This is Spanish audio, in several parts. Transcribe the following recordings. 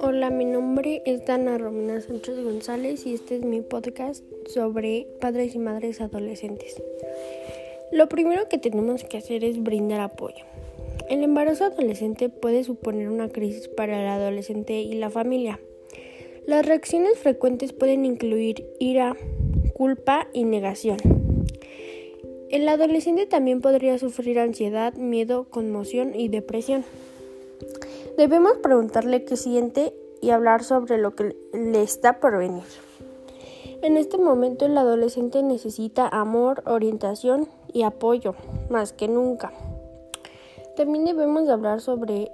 Hola, mi nombre es Dana Romina Sánchez González y este es mi podcast sobre padres y madres adolescentes. Lo primero que tenemos que hacer es brindar apoyo. El embarazo adolescente puede suponer una crisis para el adolescente y la familia. Las reacciones frecuentes pueden incluir ira, culpa y negación. El adolescente también podría sufrir ansiedad, miedo, conmoción y depresión. Debemos preguntarle qué siente y hablar sobre lo que le está por venir. En este momento el adolescente necesita amor, orientación y apoyo, más que nunca. También debemos hablar sobre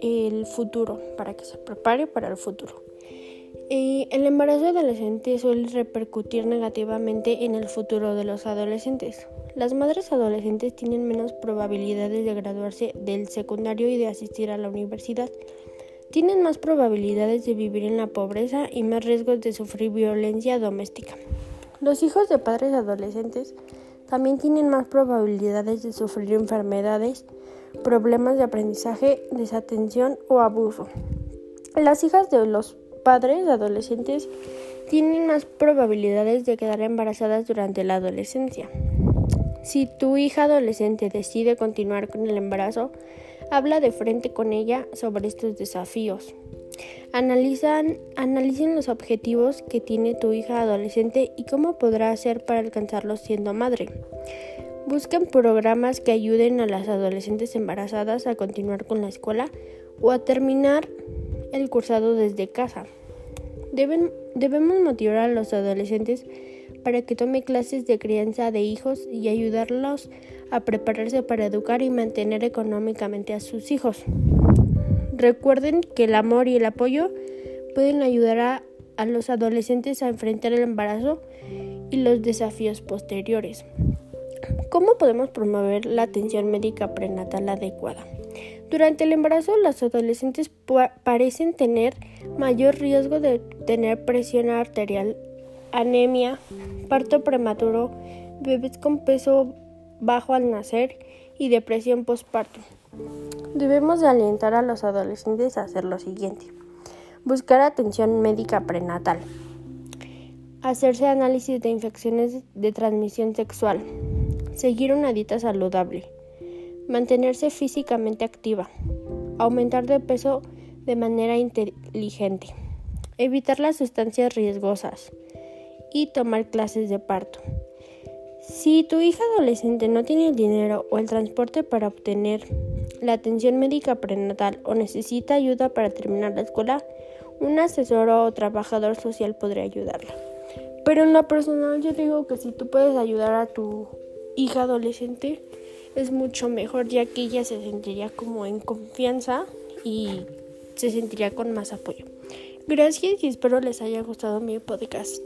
el futuro, para que se prepare para el futuro. el embarazo adolescente suele repercutir negativamente en el futuro de los adolescentes. Las madres adolescentes tienen menos probabilidades de graduarse del secundario y de asistir a la universidad tienen más probabilidades de vivir en la pobreza y más riesgos de sufrir violencia doméstica. Los hijos de padres adolescentes también tienen más probabilidades de sufrir enfermedades, problemas de aprendizaje, desatención o abuso. Las hijas de los padres adolescentes tienen más probabilidades de quedar embarazadas durante la adolescencia. Si tu hija adolescente decide continuar con el embarazo, Habla de frente con ella sobre estos desafíos. Analizan, analicen los objetivos que tiene tu hija adolescente y cómo podrá hacer para alcanzarlos siendo madre. Busquen programas que ayuden a las adolescentes embarazadas a continuar con la escuela o a terminar el cursado desde casa. debemos motivar a los adolescentes para que tome clases de crianza de hijos y ayudarlos a prepararse para educar y mantener económicamente a sus hijos. Recuerden que el amor y el apoyo pueden ayudar a, los adolescentes a enfrentar el embarazo y los desafíos posteriores. ¿Cómo podemos promover la atención médica prenatal adecuada? Durante el embarazo, los adolescentes parecen tener mayor riesgo de tener presión arterial, anemia, parto prematuro, bebés con peso bajo al nacer y depresión postparto. Debemos de alentar a los adolescentes a hacer lo siguiente. Buscar atención médica prenatal. Hacerse análisis de infecciones de transmisión sexual. Seguir una dieta saludable. Mantenerse físicamente activa. Aumentar de peso de manera inteligente. Evitar las sustancias riesgosas. Y tomar clases de parto. Si tu hija adolescente no tiene el dinero o el transporte para obtener la atención médica prenatal o necesita ayuda para terminar la escuela, un asesor o trabajador social podría ayudarla. Pero en lo personal yo digo que si tú puedes ayudar a tu hija adolescente es mucho mejor ya que ella se sentiría como en confianza y se sentiría con más apoyo. Gracias y espero les haya gustado mi podcast.